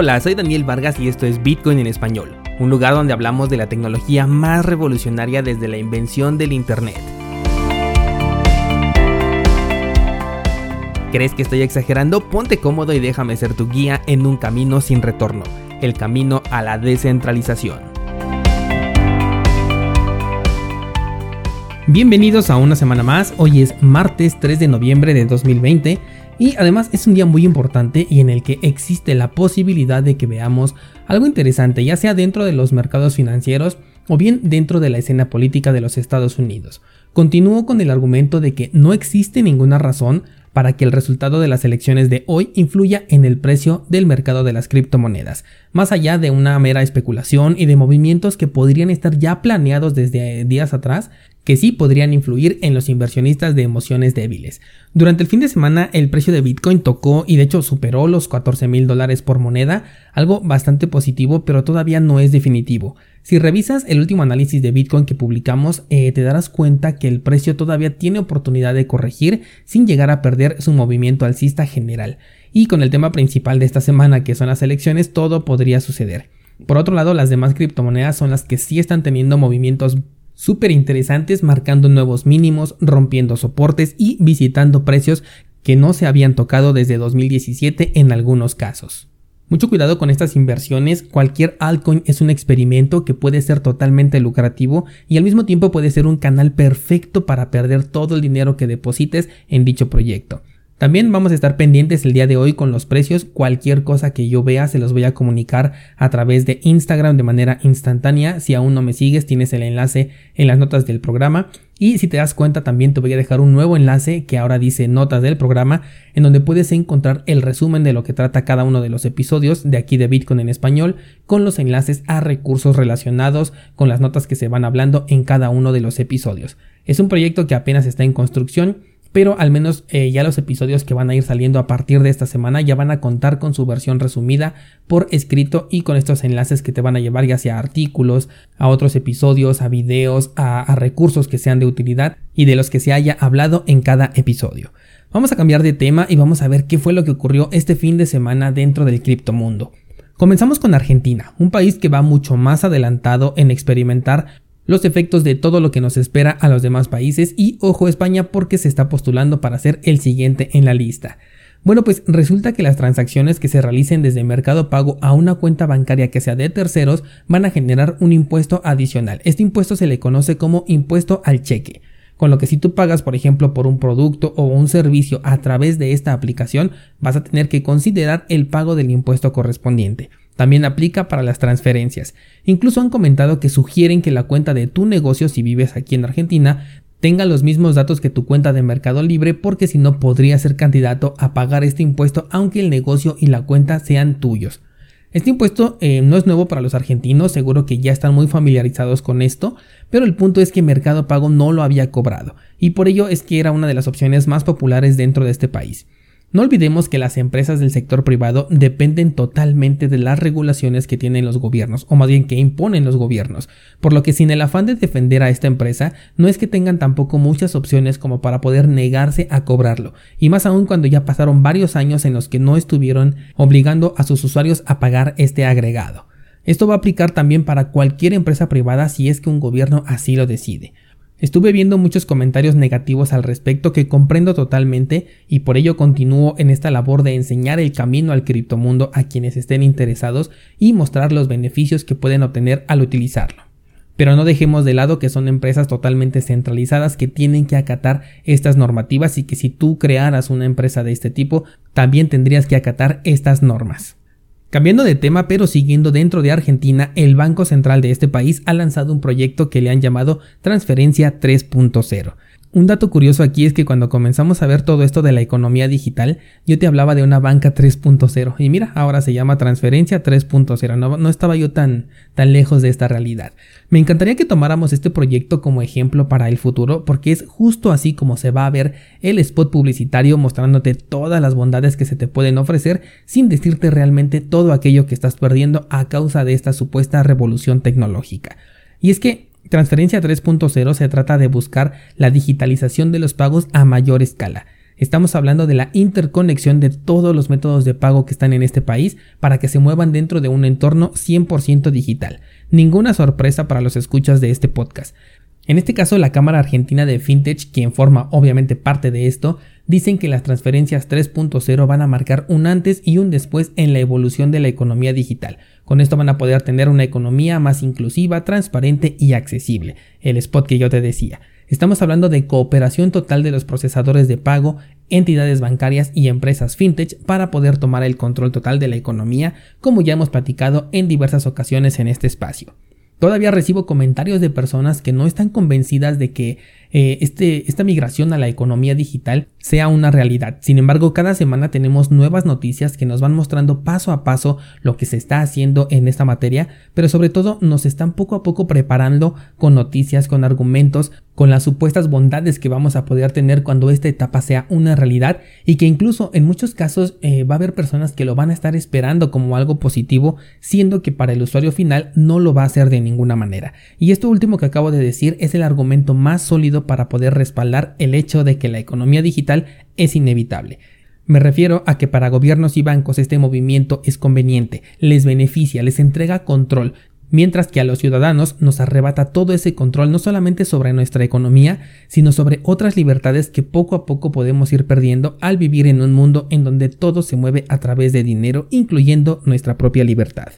Hola, soy Daniel Vargas y esto es Bitcoin en español, un lugar donde hablamos de la tecnología más revolucionaria desde la invención del Internet. ¿Crees que estoy exagerando? Ponte cómodo y déjame ser tu guía en un camino sin retorno, el camino a la descentralización. Bienvenidos a una semana más, hoy es martes 3 de noviembre de 2020 y además es un día muy importante y en el que existe la posibilidad de que veamos algo interesante, ya sea dentro de los mercados financieros o bien dentro de la escena política de los Estados Unidos. Continúo con el argumento de que no existe ninguna razón para que el resultado de las elecciones de hoy influya en el precio del mercado de las criptomonedas, más allá de una mera especulación y de movimientos que podrían estar ya planeados desde días atrás que sí podrían influir en los inversionistas de emociones débiles. Durante el fin de semana el precio de Bitcoin tocó y de hecho superó los 14 mil dólares por moneda, algo bastante positivo pero todavía no es definitivo. Si revisas el último análisis de Bitcoin que publicamos, eh, te darás cuenta que el precio todavía tiene oportunidad de corregir sin llegar a perder su movimiento alcista general. Y con el tema principal de esta semana que son las elecciones, todo podría suceder. Por otro lado, las demás criptomonedas son las que sí están teniendo movimientos súper interesantes marcando nuevos mínimos, rompiendo soportes y visitando precios que no se habían tocado desde 2017 en algunos casos. Mucho cuidado con estas inversiones, cualquier altcoin es un experimento que puede ser totalmente lucrativo y al mismo tiempo puede ser un canal perfecto para perder todo el dinero que deposites en dicho proyecto. También vamos a estar pendientes el día de hoy con los precios. Cualquier cosa que yo vea se los voy a comunicar a través de Instagram de manera instantánea. Si aún no me sigues, tienes el enlace en las notas del programa. Y si te das cuenta, también te voy a dejar un nuevo enlace que ahora dice notas del programa, en donde puedes encontrar el resumen de lo que trata cada uno de los episodios de aquí de Bitcoin en español, con los enlaces a recursos relacionados con las notas que se van hablando en cada uno de los episodios. Es un proyecto que apenas está en construcción pero al menos eh, ya los episodios que van a ir saliendo a partir de esta semana ya van a contar con su versión resumida por escrito y con estos enlaces que te van a llevar ya sea a artículos, a otros episodios, a videos, a, a recursos que sean de utilidad y de los que se haya hablado en cada episodio. Vamos a cambiar de tema y vamos a ver qué fue lo que ocurrió este fin de semana dentro del criptomundo. Comenzamos con Argentina, un país que va mucho más adelantado en experimentar los efectos de todo lo que nos espera a los demás países y ojo España porque se está postulando para ser el siguiente en la lista. Bueno, pues resulta que las transacciones que se realicen desde Mercado Pago a una cuenta bancaria que sea de terceros van a generar un impuesto adicional. Este impuesto se le conoce como impuesto al cheque. Con lo que si tú pagas, por ejemplo, por un producto o un servicio a través de esta aplicación, vas a tener que considerar el pago del impuesto correspondiente. También aplica para las transferencias. Incluso han comentado que sugieren que la cuenta de tu negocio, si vives aquí en Argentina, tenga los mismos datos que tu cuenta de Mercado Libre porque si no podría ser candidato a pagar este impuesto aunque el negocio y la cuenta sean tuyos. Este impuesto eh, no es nuevo para los argentinos, seguro que ya están muy familiarizados con esto, pero el punto es que Mercado Pago no lo había cobrado, y por ello es que era una de las opciones más populares dentro de este país. No olvidemos que las empresas del sector privado dependen totalmente de las regulaciones que tienen los gobiernos, o más bien que imponen los gobiernos, por lo que sin el afán de defender a esta empresa, no es que tengan tampoco muchas opciones como para poder negarse a cobrarlo, y más aún cuando ya pasaron varios años en los que no estuvieron obligando a sus usuarios a pagar este agregado. Esto va a aplicar también para cualquier empresa privada si es que un gobierno así lo decide. Estuve viendo muchos comentarios negativos al respecto que comprendo totalmente y por ello continúo en esta labor de enseñar el camino al criptomundo a quienes estén interesados y mostrar los beneficios que pueden obtener al utilizarlo. Pero no dejemos de lado que son empresas totalmente centralizadas que tienen que acatar estas normativas y que si tú crearas una empresa de este tipo también tendrías que acatar estas normas. Cambiando de tema, pero siguiendo dentro de Argentina, el Banco Central de este país ha lanzado un proyecto que le han llamado Transferencia 3.0. Un dato curioso aquí es que cuando comenzamos a ver todo esto de la economía digital, yo te hablaba de una banca 3.0 y mira, ahora se llama transferencia 3.0, no, estaba yo tan, tan lejos de esta realidad. Me encantaría que tomáramos este proyecto como ejemplo para el futuro porque es justo así como se va a ver el spot publicitario mostrándote todas las bondades que se te pueden ofrecer sin decirte realmente todo aquello que estás perdiendo a causa de esta supuesta revolución tecnológica. Y es que Transferencia 3.0 se trata de buscar la digitalización de los pagos a mayor escala. Estamos hablando de la interconexión de todos los métodos de pago que están en este país para que se muevan dentro de un entorno 100% digital. Ninguna sorpresa para los escuchas de este podcast. En este caso, la Cámara Argentina de FinTech, quien forma obviamente parte de esto, dicen que las transferencias 3.0 van a marcar un antes y un después en la evolución de la economía digital. Con esto van a poder tener una economía más inclusiva, transparente y accesible. El spot que yo te decía. Estamos hablando de cooperación total de los procesadores de pago, entidades bancarias y empresas fintech para poder tomar el control total de la economía, como ya hemos platicado en diversas ocasiones en este espacio. Todavía recibo comentarios de personas que no están convencidas de que eh, este, esta migración a la economía digital sea una realidad. Sin embargo, cada semana tenemos nuevas noticias que nos van mostrando paso a paso lo que se está haciendo en esta materia, pero sobre todo nos están poco a poco preparando con noticias, con argumentos, con las supuestas bondades que vamos a poder tener cuando esta etapa sea una realidad y que incluso en muchos casos eh, va a haber personas que lo van a estar esperando como algo positivo, siendo que para el usuario final no lo va a hacer de ninguna manera. Y esto último que acabo de decir es el argumento más sólido para poder respaldar el hecho de que la economía digital es inevitable. Me refiero a que para gobiernos y bancos este movimiento es conveniente, les beneficia, les entrega control, mientras que a los ciudadanos nos arrebata todo ese control no solamente sobre nuestra economía, sino sobre otras libertades que poco a poco podemos ir perdiendo al vivir en un mundo en donde todo se mueve a través de dinero, incluyendo nuestra propia libertad.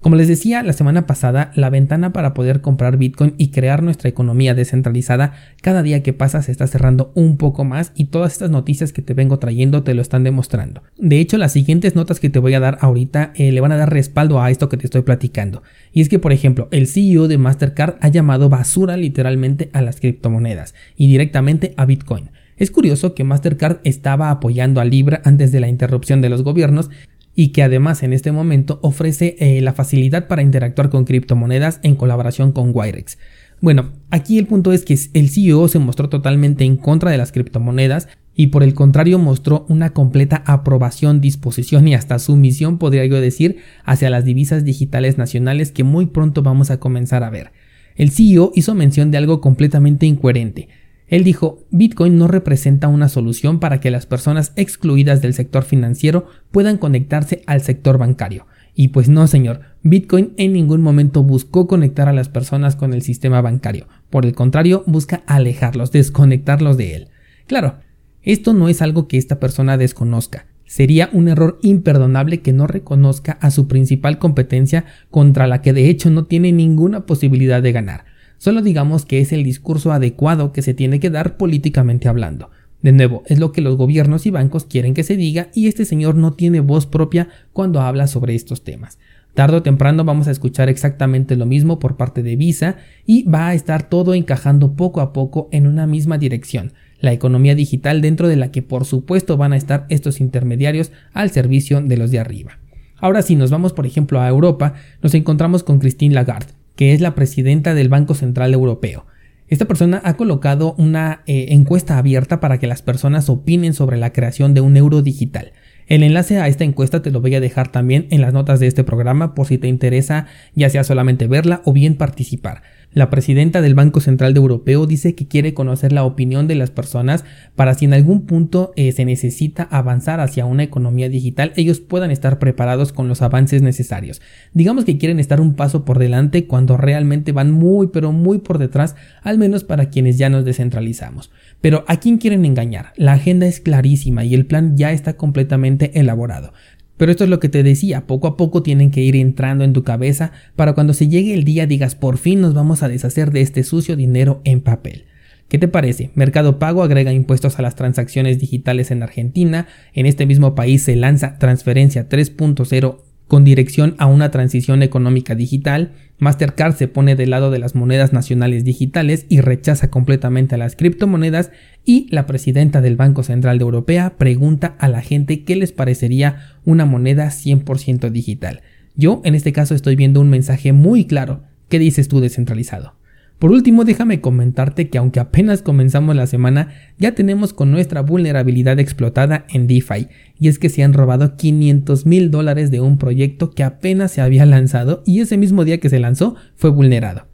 Como les decía la semana pasada, la ventana para poder comprar Bitcoin y crear nuestra economía descentralizada cada día que pasa se está cerrando un poco más y todas estas noticias que te vengo trayendo te lo están demostrando. De hecho, las siguientes notas que te voy a dar ahorita eh, le van a dar respaldo a esto que te estoy platicando. Y es que, por ejemplo, el CEO de Mastercard ha llamado basura literalmente a las criptomonedas y directamente a Bitcoin. Es curioso que Mastercard estaba apoyando a Libra antes de la interrupción de los gobiernos y que además en este momento ofrece eh, la facilidad para interactuar con criptomonedas en colaboración con Wirex. Bueno, aquí el punto es que el CEO se mostró totalmente en contra de las criptomonedas y por el contrario mostró una completa aprobación, disposición y hasta sumisión, podría yo decir, hacia las divisas digitales nacionales que muy pronto vamos a comenzar a ver. El CEO hizo mención de algo completamente incoherente. Él dijo, Bitcoin no representa una solución para que las personas excluidas del sector financiero puedan conectarse al sector bancario. Y pues no, señor, Bitcoin en ningún momento buscó conectar a las personas con el sistema bancario. Por el contrario, busca alejarlos, desconectarlos de él. Claro, esto no es algo que esta persona desconozca. Sería un error imperdonable que no reconozca a su principal competencia contra la que de hecho no tiene ninguna posibilidad de ganar. Solo digamos que es el discurso adecuado que se tiene que dar políticamente hablando. De nuevo, es lo que los gobiernos y bancos quieren que se diga y este señor no tiene voz propia cuando habla sobre estos temas. Tardo o temprano vamos a escuchar exactamente lo mismo por parte de Visa y va a estar todo encajando poco a poco en una misma dirección, la economía digital dentro de la que por supuesto van a estar estos intermediarios al servicio de los de arriba. Ahora si nos vamos por ejemplo a Europa, nos encontramos con Christine Lagarde, que es la presidenta del Banco Central Europeo. Esta persona ha colocado una eh, encuesta abierta para que las personas opinen sobre la creación de un euro digital. El enlace a esta encuesta te lo voy a dejar también en las notas de este programa por si te interesa ya sea solamente verla o bien participar. La presidenta del Banco Central Europeo dice que quiere conocer la opinión de las personas para si en algún punto eh, se necesita avanzar hacia una economía digital, ellos puedan estar preparados con los avances necesarios. Digamos que quieren estar un paso por delante cuando realmente van muy pero muy por detrás, al menos para quienes ya nos descentralizamos. Pero ¿a quién quieren engañar? La agenda es clarísima y el plan ya está completamente elaborado. Pero esto es lo que te decía, poco a poco tienen que ir entrando en tu cabeza para cuando se llegue el día digas por fin nos vamos a deshacer de este sucio dinero en papel. ¿Qué te parece? Mercado Pago agrega impuestos a las transacciones digitales en Argentina, en este mismo país se lanza Transferencia 3.0 con dirección a una transición económica digital, Mastercard se pone del lado de las monedas nacionales digitales y rechaza completamente a las criptomonedas y la presidenta del Banco Central de Europea pregunta a la gente qué les parecería una moneda 100% digital. Yo en este caso estoy viendo un mensaje muy claro. ¿Qué dices tú descentralizado? Por último, déjame comentarte que aunque apenas comenzamos la semana, ya tenemos con nuestra vulnerabilidad explotada en DeFi, y es que se han robado 500 mil dólares de un proyecto que apenas se había lanzado y ese mismo día que se lanzó fue vulnerado.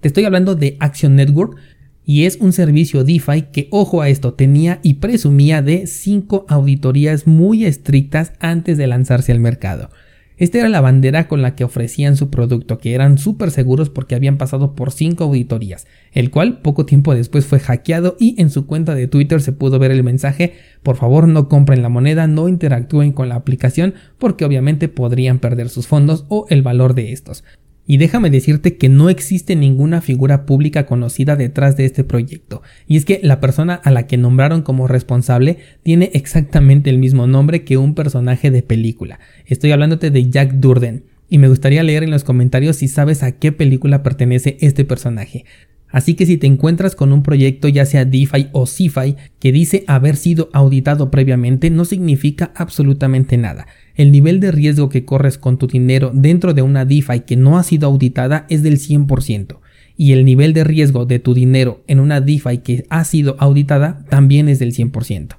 Te estoy hablando de Action Network, Y es un servicio DeFi que, ojo a esto, tenía y presumía de 5 auditorías muy estrictas antes de lanzarse al mercado. Esta era la bandera con la que ofrecían su producto, que eran súper seguros porque habían pasado por 5 auditorías, el cual poco tiempo después fue hackeado y en su cuenta de Twitter se pudo ver el mensaje, por favor no compren la moneda, no interactúen con la aplicación porque obviamente podrían perder sus fondos o el valor de estos. Y déjame decirte que no existe ninguna figura pública conocida detrás de este proyecto, y es que la persona a la que nombraron como responsable tiene exactamente el mismo nombre que un personaje de película. Estoy hablándote de Jack Durden, y me gustaría leer en los comentarios si sabes a qué película pertenece este personaje. Así que si te encuentras con un proyecto ya sea DeFi o CeFi que dice haber sido auditado previamente no significa absolutamente nada. El nivel de riesgo que corres con tu dinero dentro de una DeFi que no ha sido auditada es del 100% y el nivel de riesgo de tu dinero en una DeFi que ha sido auditada también es del 100%.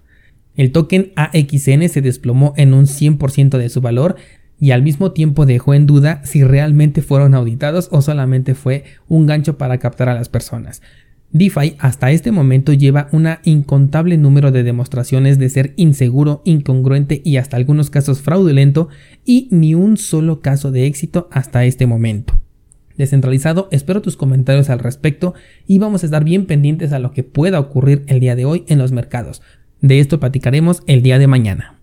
El token AXN se desplomó en un 100% de su valor y al mismo tiempo dejó en duda si realmente fueron auditados o solamente fue un gancho para captar a las personas. DeFi hasta este momento lleva una incontable número de demostraciones de ser inseguro, incongruente y hasta algunos casos fraudulento y ni un solo caso de éxito hasta este momento. Descentralizado, espero tus comentarios al respecto y vamos a estar bien pendientes a lo que pueda ocurrir el día de hoy en los mercados. De esto platicaremos el día de mañana.